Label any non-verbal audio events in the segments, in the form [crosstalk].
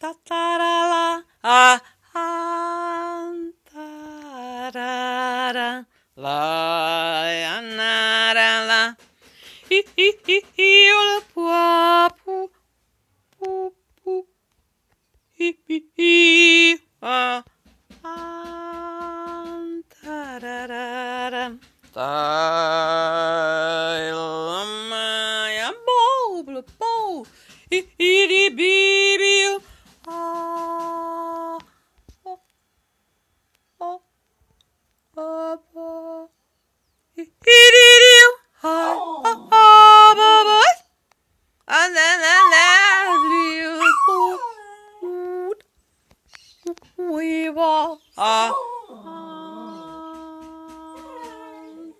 Ta ta ra la ah ah ta ra ra la ya na ra la hi hi hi hi o la pua pu pu pu hi hi hi ah ah ta ra ra ra ta la bo hi hi di bi bi ah oh oh ah ba hi hi di di ah ah ah ba ba and then and then you we will ah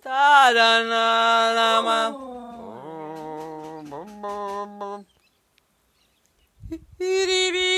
ta da na la Beep, [laughs]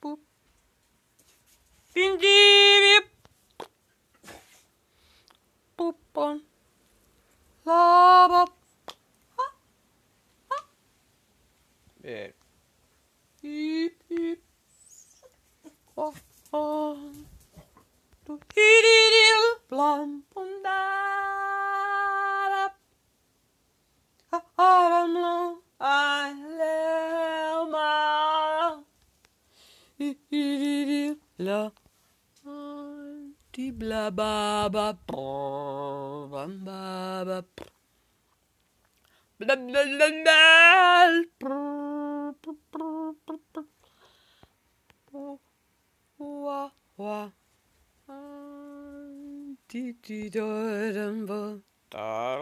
Boop. Dee, beep. Boop, on. La, ba. Ha. Ha. Beep. La di bla ba ba ba ba brr. bla bla bla bla. Wa- wa di di da dum ba da.